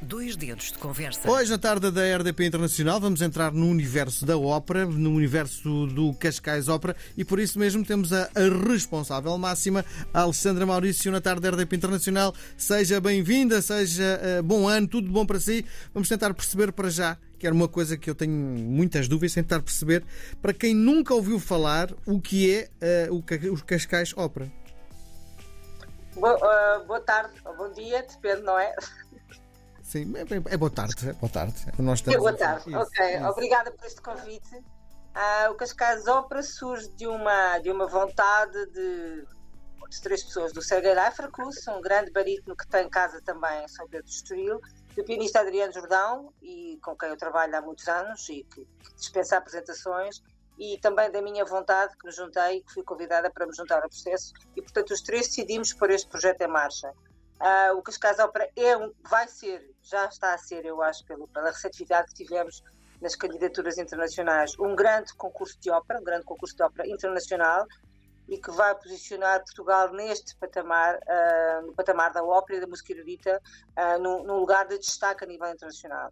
Dois dedos de conversa. Hoje, na tarde da RDP Internacional, vamos entrar no universo da ópera, no universo do Cascais Ópera, e por isso mesmo temos a, a responsável máxima, a Alessandra Maurício, na tarde da RDP Internacional. Seja bem-vinda, seja uh, bom ano, tudo bom para si. Vamos tentar perceber para já, que era uma coisa que eu tenho muitas dúvidas, tentar perceber, para quem nunca ouviu falar, o que é uh, o, o Cascais Ópera. Boa, uh, boa tarde, ou bom dia, depende, não é? Sim, é, é, boa tarde, é boa tarde. Nós é boa tarde, isso, ok. Isso. Obrigada por este convite. Uh, o Cascais Ópera surge de uma, de uma vontade de, de três pessoas, do Sergei Leifert-Cruz, um grande barítono que tem casa também em São Pedro do Estoril, do pianista Adriano Jordão, e com quem eu trabalho há muitos anos e que, que dispensa apresentações, e também da minha vontade que me juntei, que fui convidada para me juntar ao processo, e portanto os três decidimos pôr este projeto em marcha. Uh, o Cascais Ópera é vai ser, já está a ser, eu acho, pelo, pela receptividade que tivemos nas candidaturas internacionais, um grande concurso de ópera, um grande concurso de ópera internacional e que vai posicionar Portugal neste patamar, uh, no patamar da ópera e da música erudita, uh, num, num lugar de destaque a nível internacional.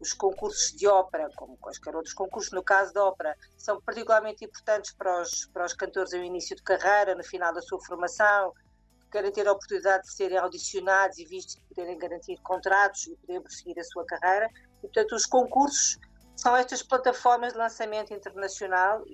Os concursos de ópera, como quaisquer outros concursos, no caso da ópera, são particularmente importantes para os, para os cantores no início de carreira, no final da sua formação, querem ter a oportunidade de serem audicionados e vistos de poderem garantir contratos e poderem prosseguir a sua carreira. E, portanto, os concursos são estas plataformas de lançamento internacional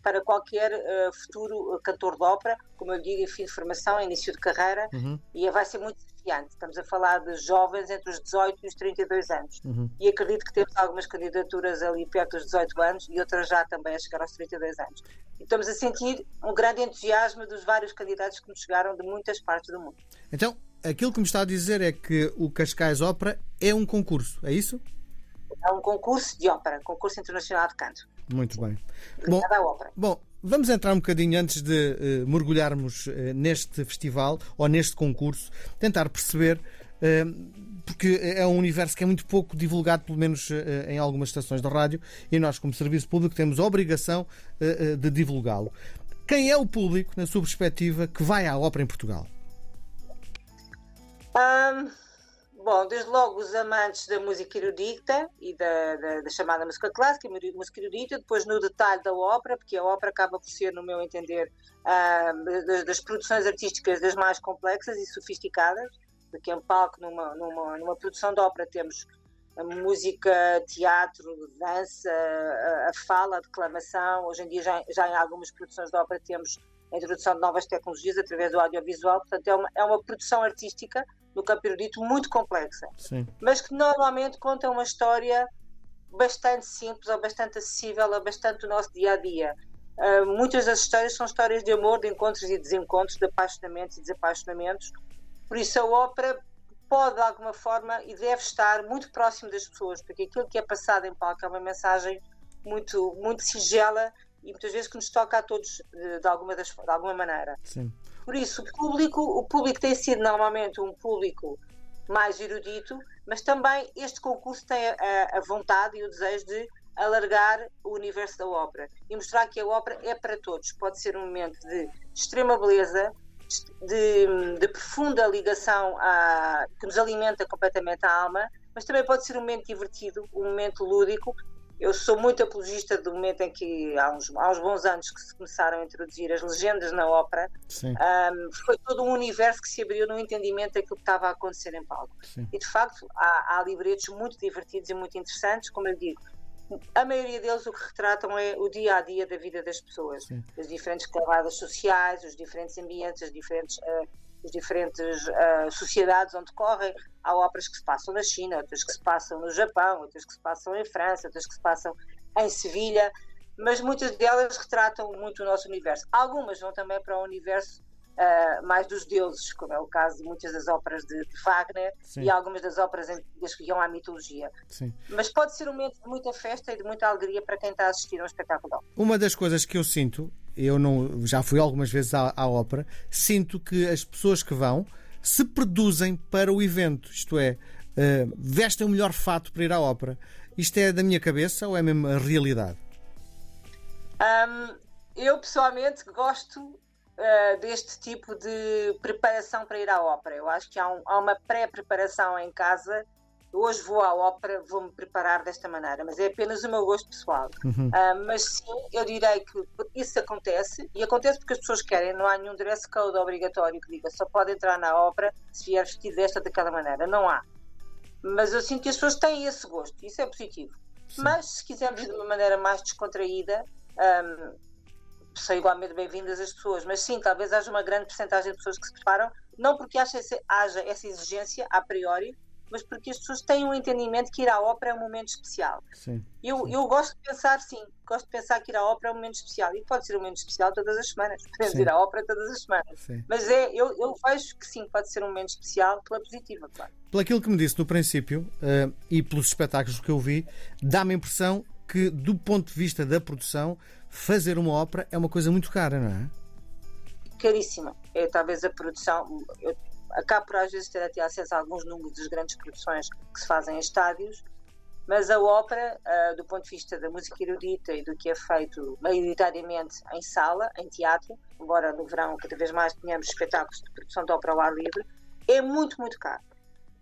para qualquer uh, futuro cantor de ópera, como eu digo, em fim de formação, início de carreira, uhum. e vai ser muito desafiante. Estamos a falar de jovens entre os 18 e os 32 anos. Uhum. E acredito que temos algumas candidaturas ali perto dos 18 anos e outras já também a chegar aos 32 anos. E estamos a sentir um grande entusiasmo dos vários candidatos que nos chegaram de muitas partes do mundo. Então, aquilo que me está a dizer é que o Cascais Ópera é um concurso, é isso? É um concurso de ópera, concurso internacional de canto. Muito bem. Bom, bom, vamos entrar um bocadinho antes de uh, mergulharmos uh, neste festival ou neste concurso, tentar perceber. Uh, porque é um universo que é muito pouco divulgado, pelo menos em algumas estações de rádio, e nós, como serviço público, temos a obrigação de divulgá-lo. Quem é o público, na sua perspectiva, que vai à ópera em Portugal? Um... Bom, desde logo os amantes da música erudita e da, da, da, chamada música clássica, música erudita, depois no detalhe da ópera, porque a ópera acaba por ser, no meu entender, uh, das, das, produções artísticas das mais complexas e sofisticadas, porque em palco, numa, numa, numa produção de ópera, temos música, teatro, dança, a, a, fala, a declamação. Hoje em dia, já, já em algumas produções de ópera, temos a introdução de novas tecnologias através do audiovisual, portanto, é uma, é uma produção artística no campo erudito muito complexa, Sim. mas que normalmente conta uma história bastante simples ou bastante acessível a bastante do nosso dia a dia. Uh, muitas das histórias são histórias de amor, de encontros e desencontros, de apaixonamentos e desapaixonamentos. Por isso, a ópera pode, de alguma forma, e deve estar muito próximo das pessoas, porque aquilo que é passado em palco é uma mensagem muito, muito sigela e muitas vezes que nos toca a todos de, de alguma, das, de alguma maneira. Sim. Por isso, o público, o público tem sido normalmente um público mais erudito, mas também este concurso tem a, a vontade e o desejo de alargar o universo da ópera e mostrar que a ópera é para todos. Pode ser um momento de extrema beleza, de, de profunda ligação a, que nos alimenta completamente a alma, mas também pode ser um momento divertido, um momento lúdico eu sou muito apologista do momento em que, há uns, há uns bons anos, que se começaram a introduzir as legendas na ópera. Um, foi todo um universo que se abriu no entendimento daquilo que estava a acontecer em palco. Sim. E, de facto, há, há livretos muito divertidos e muito interessantes, como eu digo. A maioria deles o que retratam é o dia a dia da vida das pessoas, Sim. as diferentes camadas sociais, os diferentes ambientes, as diferentes uh, as diferentes uh, sociedades onde correm. Há óperas que se passam na China, outras que se passam no Japão, outras que se passam em França, outras que se passam em Sevilha, mas muitas delas retratam muito o nosso universo. Algumas vão também para o universo uh, mais dos deuses, como é o caso de muitas das óperas de, de Wagner Sim. e algumas das óperas antigas que iam à mitologia. Sim. Mas pode ser um momento de muita festa e de muita alegria para quem está a assistir a um espetáculo. Uma das coisas que eu sinto, eu não, já fui algumas vezes à, à ópera, sinto que as pessoas que vão se produzem para o evento, isto é, uh, vestem o melhor fato para ir à ópera. Isto é da minha cabeça ou é mesmo a realidade? Um, eu pessoalmente gosto uh, deste tipo de preparação para ir à ópera. Eu acho que há, um, há uma pré-preparação em casa hoje vou à ópera, vou-me preparar desta maneira, mas é apenas o meu gosto pessoal. Uhum. Uh, mas sim, eu direi que isso acontece, e acontece porque as pessoas querem, não há nenhum dress code obrigatório que diga só pode entrar na ópera se vier vestido desta ou daquela maneira. Não há. Mas eu sinto que as pessoas têm esse gosto, isso é positivo. Sim. Mas se quisermos de uma maneira mais descontraída, um, são igualmente bem-vindas as pessoas. Mas sim, talvez haja uma grande porcentagem de pessoas que se preparam, não porque haja essa exigência a priori, mas porque as pessoas têm um entendimento que ir à ópera é um momento especial. Sim, eu, sim. eu gosto de pensar, sim, gosto de pensar que ir à ópera é um momento especial. E pode ser um momento especial todas as semanas. Podemos sim. ir à ópera todas as semanas. Sim. Mas é, eu, eu vejo que sim, pode ser um momento especial pela positiva, claro. Pelo aquilo que me disse no princípio uh, e pelos espetáculos que eu vi, dá-me a impressão que, do ponto de vista da produção, fazer uma ópera é uma coisa muito cara, não é? Caríssima. É talvez a produção. Eu acabo por às vezes ter até acesso a alguns números das grandes produções que se fazem em estádios, mas a ópera, uh, do ponto de vista da música erudita e do que é feito maioritariamente em sala, em teatro, embora no verão cada vez mais tenhamos espetáculos de produção de ópera ao ar livre, é muito, muito caro.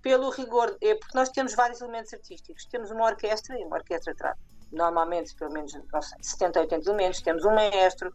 Pelo rigor, é porque nós temos vários elementos artísticos. Temos uma orquestra, e uma orquestra traz normalmente pelo menos sei, 70, 80 elementos, temos um maestro,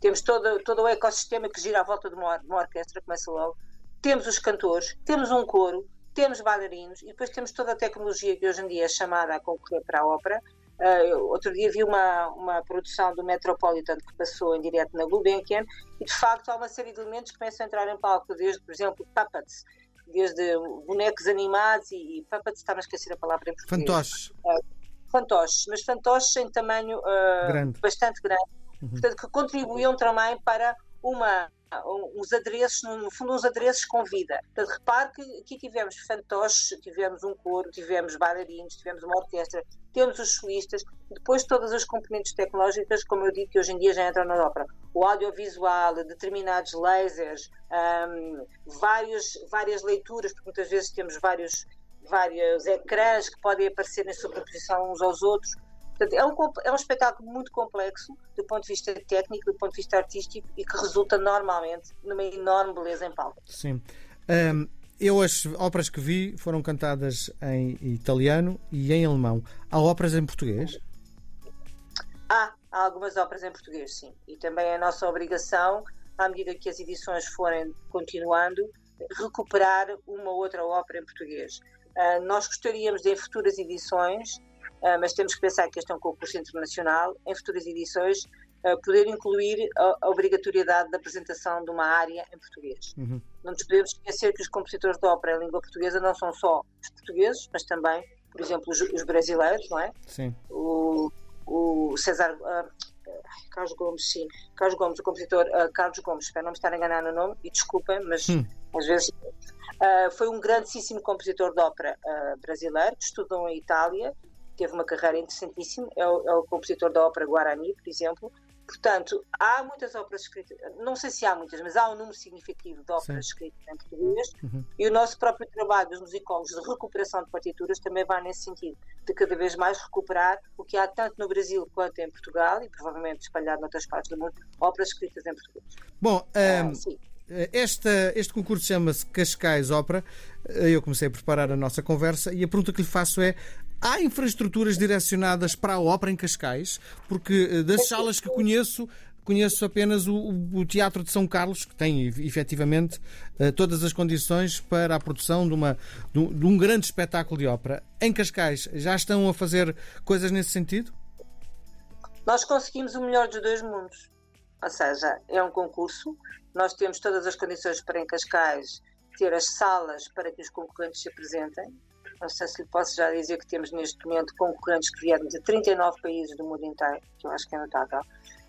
temos todo, todo o ecossistema que gira à volta de uma, de uma orquestra, começa logo temos os cantores, temos um coro, temos bailarinos e depois temos toda a tecnologia que hoje em dia é chamada a concorrer para a ópera. Uh, outro dia vi uma, uma produção do Metropolitan que passou em direto na Gulbenkian e de facto há uma série de elementos que começam a entrar em palco, desde, por exemplo, puppets, desde bonecos animados e, e puppets, está a esquecer a palavra em português. Fantoches. Uh, fantoches, mas fantoches em tamanho uh, grande. bastante grande, uhum. portanto que contribuíam também para uma uns adereços, no fundo, uns adereços com vida. Portanto, repare que aqui tivemos fantoches, tivemos um coro, tivemos bailarinos, tivemos uma orquestra, temos os solistas, depois todas as componentes tecnológicas, como eu digo, que hoje em dia já entram na ópera. O audiovisual, determinados lasers, um, várias leituras, porque muitas vezes temos vários, vários ecrãs que podem aparecer em sobreposição uns aos outros. Portanto, é um, é um espetáculo muito complexo do ponto de vista técnico, do ponto de vista artístico e que resulta normalmente numa enorme beleza em palco. Sim. Um, eu as óperas que vi foram cantadas em italiano e em alemão. Há óperas em português? Há, há algumas óperas em português, sim. E também é a nossa obrigação, à medida que as edições forem continuando, recuperar uma outra ópera em português. Uh, nós gostaríamos de, em futuras edições, mas temos que pensar que este é um concurso internacional, em futuras edições, uh, poder incluir a, obrigatoriedade da apresentação de uma área em português. Uhum. Não nos podemos esquecer que os compositores de ópera em língua portuguesa não são só os portugueses, mas também, por exemplo, os, os brasileiros, não é? Sim. O, o César. Uh, Carlos Gomes, sim. Carlos Gomes, o compositor uh, Carlos Gomes, espero não me estar a enganar no nome, e desculpem, mas hum. às vezes uh, foi um grandíssimo compositor de ópera brasileiro, que estudou em Itália teve uma carreira interessantíssima, é o, é o compositor da ópera Guarani, por exemplo. Portanto, há muitas óperas escritas, não sei se há muitas, mas há um número significativo de óperas Sim. escritas em português uhum. e o nosso próprio trabalho dos musicólogos de recuperação de partituras também vai nesse sentido, de cada vez mais recuperar o que há tanto no Brasil quanto em Portugal e provavelmente espalhado noutras partes do mundo, óperas escritas em português. Bom, um, ah, esta, este concurso chama-se Cascais Ópera. Eu comecei a preparar a nossa conversa e a pergunta que lhe faço é: Há infraestruturas direcionadas para a ópera em Cascais? Porque eh, das salas que conheço, conheço apenas o, o, Teatro de São Carlos, que tem efetivamente eh, todas as condições para a produção de, uma, de, um, de um grande espetáculo de ópera. Em Cascais, já estão a fazer coisas nesse sentido? Nós conseguimos o melhor dos dois mundos. Ou seja, é um concurso, nós temos todas as condições para em Cascais ter as salas para que os concorrentes se apresentem, não sei se lhe posso já dizer que temos neste momento concorrentes que vieram de 39 países do mundo inteiro, que eu acho que é notável.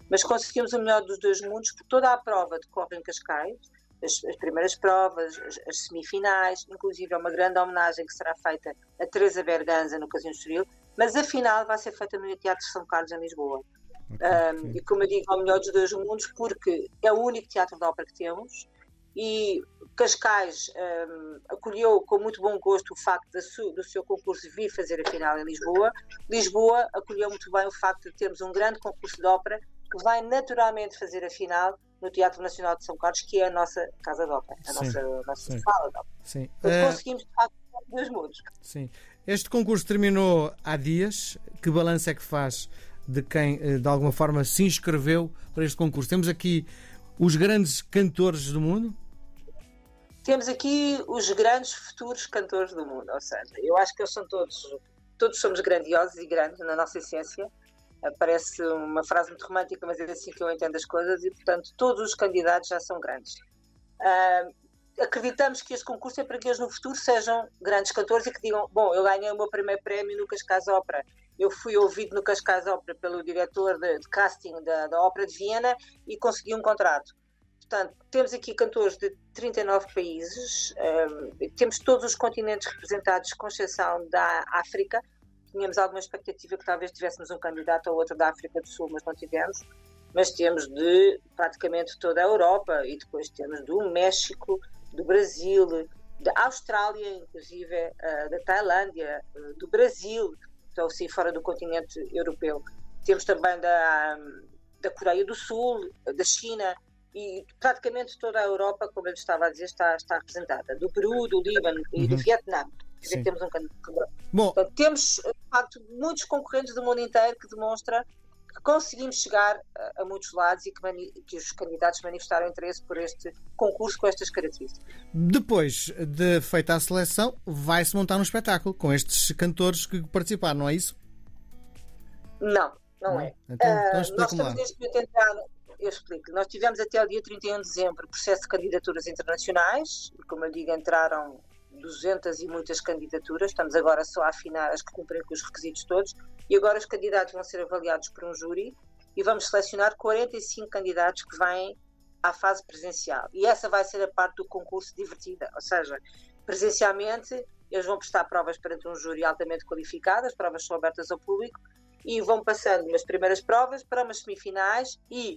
Mas conseguimos o melhor dos dois mundos, porque toda a prova decorre em Cascais, as, as primeiras provas, as, as, semifinais, inclusive é uma grande homenagem que será feita a Teresa Berganza no Casino Estoril, mas a final vai ser feita no Teatro São Carlos, em Lisboa. Okay, um, e como eu digo, ao melhor dos dois mundos, porque é o único teatro de ópera que temos, e Cascais um, acolheu com muito bom gosto o facto su, do seu concurso vir fazer a final em Lisboa. Lisboa acolheu muito bem o facto de termos um grande concurso de ópera que vai naturalmente fazer a final no Teatro Nacional de São Carlos, que é a nossa casa de ópera, a sim, nossa, nossa sala de ópera. Sim. Uh... Conseguimos, de facto, dos mundos. Sim. Este concurso terminou há dias. Que balanço é que faz de quem, eh, de alguma forma, se inscreveu para este concurso? Temos aqui os grandes cantores do mundo? Temos aqui os grandes futuros cantores do mundo, ou seja, eu acho que eles são todos, todos somos grandiosos e grandes na nossa essência. Eh, parece uma frase muito romântica, mas é assim que eu entendo as coisas e, portanto, todos os candidatos já são grandes. Uh, acreditamos que este concurso é para que eles no futuro sejam grandes cantores e que digam: Bom, eu ganhei o meu primeiro prémio no Cascais Ópera. Eu fui ouvido no Cascais Ópera pelo diretor de, de casting da, da Ópera de Viena e consegui um contrato. Portanto, temos aqui cantores de 39 países, um, temos todos os continentes representados, com exceção da África. Tínhamos alguma expectativa que talvez tivéssemos um candidato ou outro da África do Sul, mas não tivemos. Mas temos de praticamente toda a Europa e depois temos do México, do Brasil, da Austrália, inclusive uh, da Tailândia, uh, do Brasil, então assim fora do continente europeu. Temos também da, da Coreia do Sul, da China e praticamente toda a Europa, como eu estava a dizer, está, está representada. Do Peru, do Líbano e uhum. do Vietnã. Dizer, temos um Bom. Então, temos, de facto, muitos concorrentes do mundo inteiro que demonstra que conseguimos chegar a, a muitos lados e que, que, os candidatos manifestaram interesse por este concurso com estas características. Depois de feita a seleção, vai-se montar um espetáculo com estes cantores que participaram, não é isso? Não, não, não é. Então, então uh, nós estamos neste momento a entrar. Eu explico. Nós tivemos até o dia 31 de dezembro processo de candidaturas internacionais, e como eu digo, entraram 200 e muitas candidaturas, estamos agora só a afinar as que cumprem com os requisitos todos, e agora os candidatos vão ser avaliados por um júri e vamos selecionar 45 candidatos que vêm à fase presencial. E essa vai ser a parte do concurso divertida, ou seja, presencialmente eles vão prestar provas perante um júri altamente qualificado, as provas são abertas ao público, e vão passando umas primeiras provas para umas semifinais e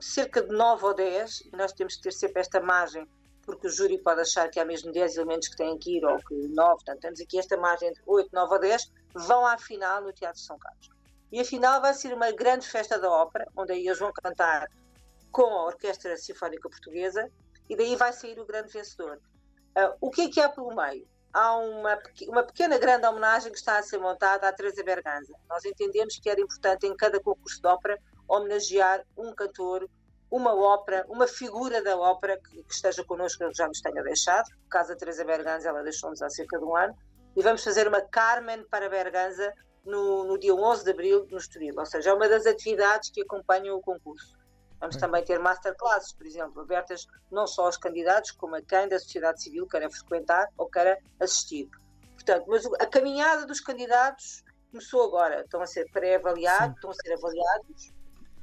cerca de 9 ou 10, e nós temos que ter sempre esta margem porque o júri pode achar que há mesmo 10 elementos que têm que ir, ou que 9, portanto, temos aqui esta margem entre 8, 9 ou 10, vão à final no Teatro São Carlos. E a final vai ser uma grande festa da ópera, onde aí eles vão cantar com a Orquestra Sinfónica Portuguesa, e daí vai sair o grande vencedor. Uh, o que é que há pelo meio? Há uma, uma pequena grande homenagem que está a ser montada à Teresa Berganza. Nós entendemos que era importante em cada concurso de ópera homenagear um cantor uma ópera, uma figura da ópera que, que esteja connosco, que já nos tenha deixado. No caso da Teresa Berganza, ela deixou-nos há cerca de um ano. E vamos fazer uma Carmen para Berganza no, no dia 11 de abril no Estoril. Ou seja, é uma das atividades que acompanham o concurso. Vamos também ter masterclasses, por exemplo, abertas não só aos candidatos, como a quem da sociedade civil queira frequentar ou queira assistir. Portanto, mas a caminhada dos candidatos começou agora. Estão a ser pré-avaliados, estão a ser avaliados,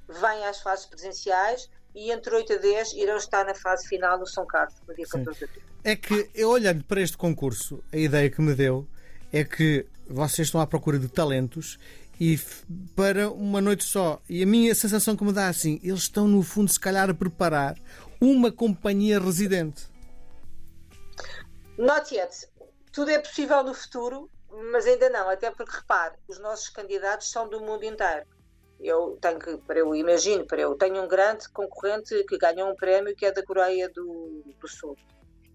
vêm às fases presenciais e entre 8 a 10 irão estar na fase final no São Carlos, no dia 14 de abril. É que, eu olhando para este concurso, a ideia que me deu é que vocês estão à procura de talentos e para uma noite só. E a minha sensação que me dá assim, eles estão no fundo, se calhar, a preparar uma companhia residente. Not yet. Tudo é possível no futuro, mas ainda não. Até porque, repare, os nossos candidatos são do mundo inteiro eu tenho que, para eu imagino, para eu tenho um grande concorrente que ganhou um prémio que é da Coreia do, do Sul.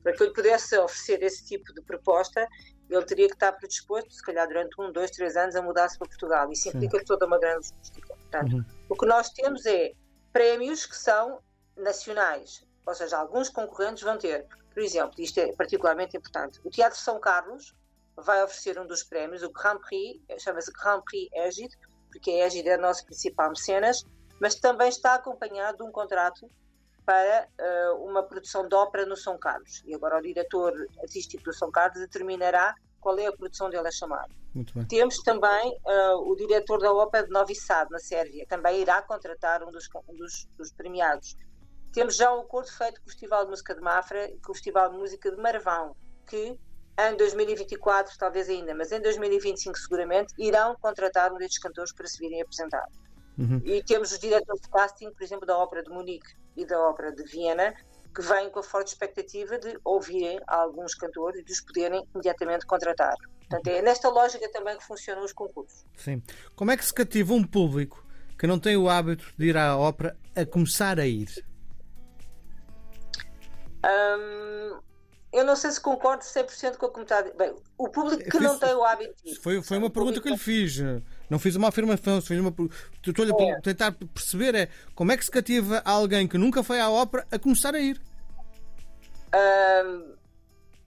Para que eu lhe pudesse oferecer esse tipo de proposta, ele teria que estar predisposto, se calhar durante um, dois, três anos, a mudar-se para Portugal. Isso implica Sim. toda uma grande logística. Portanto, uhum. o que nós temos é prémios que são nacionais, ou seja, alguns concorrentes vão ter. Por exemplo, isto é particularmente importante, o Teatro São Carlos vai oferecer um dos prémios, o Grand Prix, chama-se Grand Prix Égide, porque a Égide é a nossa principal mecenas, mas também está acompanhado de um contrato para uh, uma produção de ópera no São Carlos. E agora o diretor artístico do São Carlos determinará qual é a produção dele a chamar. Temos também uh, o diretor da ópera de Novi Sad, na Sérvia, também irá contratar um dos, um dos, dos premiados. Temos já um acordo feito com o Festival de Música de Mafra e com o Festival de Música de Marvão, que em 2024 talvez ainda, mas em 2025 seguramente, irão contratar um destes cantores para se virem apresentar. Uhum. E temos os diretores de casting, por exemplo, da Ópera de Munique e da Ópera de Viena, que vêm com a forte expectativa de ouvirem alguns cantores e de os poderem imediatamente contratar. Portanto, é nesta lógica também que funcionam os concursos. Sim. Como é que se cativa um público que não tem o hábito de ir à ópera a começar a ir? Um, eu não sei se concordo 100% com o comentário. Bem, o público que não tem o hábito. Foi, foi uma pergunta que eu lhe fiz. Não fiz uma afirmação. Fiz uma... Estou-lhe a é. tentar perceber é como é que se cativa alguém que nunca foi à ópera a começar a ir.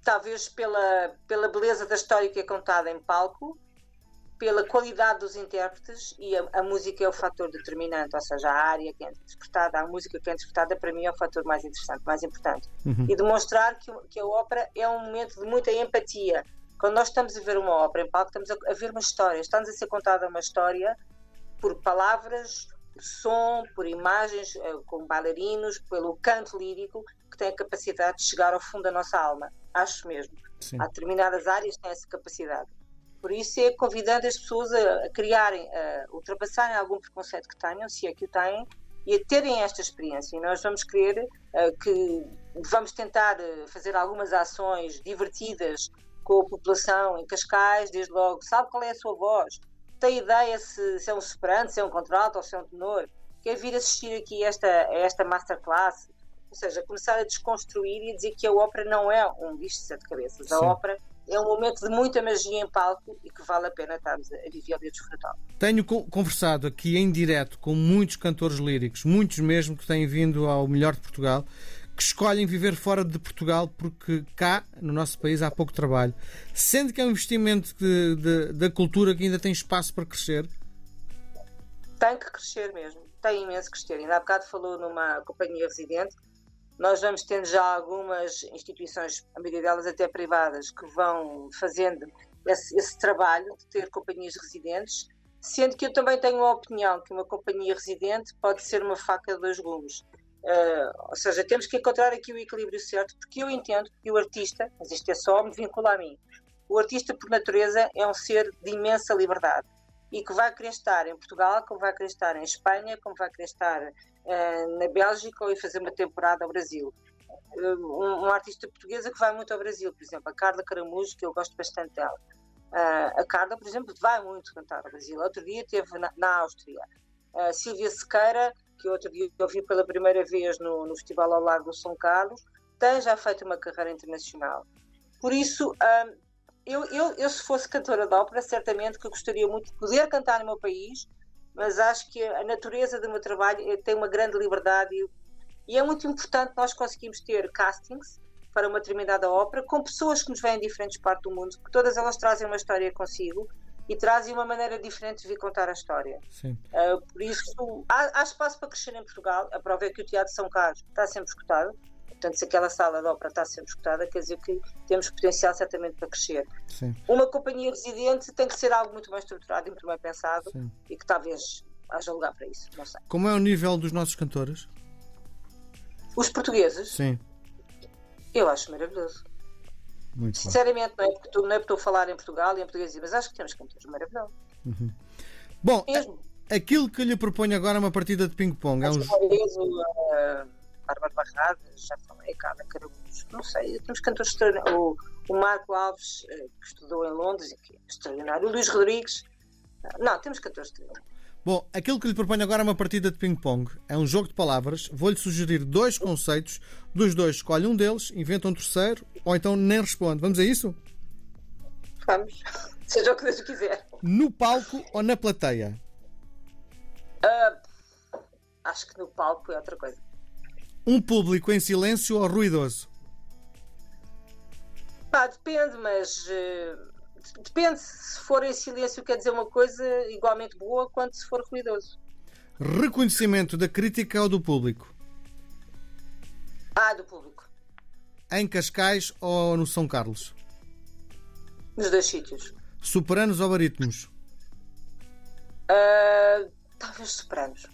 Talvez pela, pela beleza da história que é contada em palco, pela qualidade dos intérpretes e a, a, música é o fator determinante, ou seja, a área que é interpretada, a música que é interpretada para mim é o fator mais interessante, mais importante. Uhum. E demonstrar que, que a ópera é um momento de muita empatia. Quando nós estamos a ver uma ópera em palco, estamos a, a ver uma história, está-nos a ser contada uma história por palavras, por som, por imagens, eh, com bailarinos, pelo canto lírico, que tem a capacidade de chegar ao fundo da nossa alma. Acho mesmo. Sim. Há determinadas áreas que têm essa capacidade. Por isso é convidando as pessoas a, a criarem, a ultrapassarem algum preconceito que tenham, se é que o têm, e a terem esta experiência. E nós vamos querer uh, que vamos tentar uh, fazer algumas ações divertidas com a população em Cascais, desde logo, sabe qual é a sua voz? Tem ideia se, se é um soprano, se é um contralto ou se é um tenor? Quer vir assistir aqui a esta, a esta masterclass? Ou seja, começar a desconstruir e a dizer que a ópera não é um bicho de sete cabeças. A Sim. ópera é um momento de muita magia em palco e que vale a pena estarmos a viver e a desfrutar. Tenho conversado aqui em direto com muitos cantores líricos, muitos mesmo que têm vindo ao melhor de Portugal, que escolhem viver fora de Portugal porque cá, no nosso país, há pouco trabalho. Sendo que é um investimento de, de, da cultura que ainda tem espaço para crescer? Tem que crescer mesmo, tem imenso que crescer. Ainda há bocado falou numa companhia residente nós vamos tendo já algumas instituições, a maioria delas até privadas, que vão fazendo esse, esse trabalho de ter companhias residentes, sendo que eu também tenho a opinião que uma companhia residente pode ser uma faca de dois gumes. Uh, ou seja, temos que encontrar aqui o equilíbrio certo, porque eu entendo que o artista, mas isto é só me vincula a mim, o artista por natureza é um ser de imensa liberdade e que vai querer estar em Portugal, como vai querer estar em Espanha, como vai querer estar uh, na Bélgica ou ir fazer uma temporada ao Brasil. Uh, um, uma artista portuguesa que vai muito ao Brasil, por exemplo, a Carla Caramujo, que eu gosto bastante dela. Uh, a Carla, por exemplo, vai muito cantar ao Brasil. Outro dia esteve na, na Áustria. A Silvia Sequeira, que outro dia eu vi pela primeira vez no, no Festival ao Largo do São Carlos, tem já feito uma carreira internacional. Por isso, eu, eu, eu, se fosse cantora de ópera, certamente que eu gostaria muito de poder cantar no meu país, mas acho que a natureza do meu trabalho é, tem uma grande liberdade e, e é muito importante nós conseguirmos ter castings para uma determinada ópera com pessoas que nos vêm de diferentes partes do mundo, porque todas elas trazem uma história consigo e trazem uma maneira diferente de vir contar a história. Uh, por isso, há, há, espaço para crescer em Portugal. A prova é que o Teatro São Carlos está sempre escutado. Portanto, se aquela sala de ópera está sendo escutada, quer dizer que temos potencial certamente para crescer. Sim. Uma companhia residente tem que ser algo muito mais estruturado e muito bem pensado Sim. e que talvez haja lugar para isso. Não sei. Como é o nível dos nossos cantores? Os portugueses? Sim. Eu acho maravilhoso. Muito Sinceramente, não é, porque não é porque estou a falar em Portugal e em português, mas acho que temos cantores maravilhosos. Uhum. Bom, Mesmo. aquilo que lhe proponho agora é uma partida de ping-pong. É um... Uh, Bárbara Barradas, já falei, Carla Carabujo, não sei, temos cantores extraordinários. O, o Marco Alves, eh, que estudou em Londres, que é extraordinário. O Luís Rodrigues, eh, não, temos cantores extraordinários. Bom, aquilo que lhe proponho agora é uma partida de ping-pong. É um jogo de palavras. Vou-lhe sugerir dois conceitos. Dos dois, escolhe um deles, inventa um terceiro, ou então nem responde. Vamos a isso? Vamos. Seja o que Deus quiser. No palco ou na plateia? Uh, acho que no palco é outra coisa. Um público em silêncio ou ruidoso? Pá, depende, mas uh, depende. Se for em silêncio, quer dizer uma coisa igualmente boa quanto se for ruidoso. Reconhecimento da crítica ou do público? Ah, do público. Em Cascais ou no São Carlos? Nos dois sítios. Superanos ou barítonos? Uh, talvez superanos.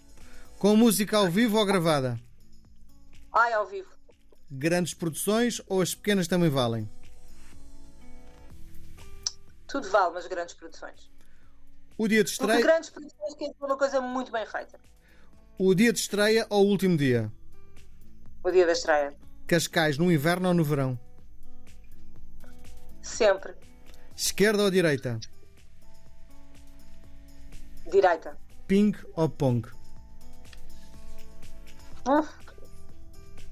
Com música ao vivo ou gravada? Ai, ao vivo. Grandes produções ou as pequenas também valem? Tudo vale, mas grandes produções. O dia de estreia. Porque grandes produções quer dizer uma coisa muito bem feita. O dia de estreia ou o último dia? O dia da estreia. Cascais no inverno ou no verão? Sempre. Esquerda ou direita? Direita. Ping ou pong? Hum.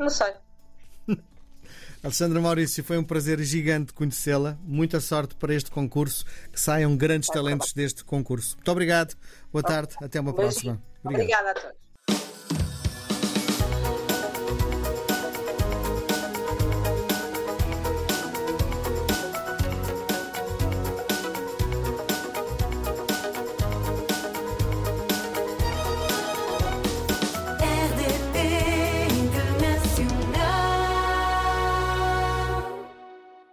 Não sei. Alexandra Maurício, foi um prazer gigante conhecê-la. Muita sorte para este concurso, que saiam grandes talentos deste concurso. Muito obrigado, boa tarde, até uma próxima. Obrigada a todos.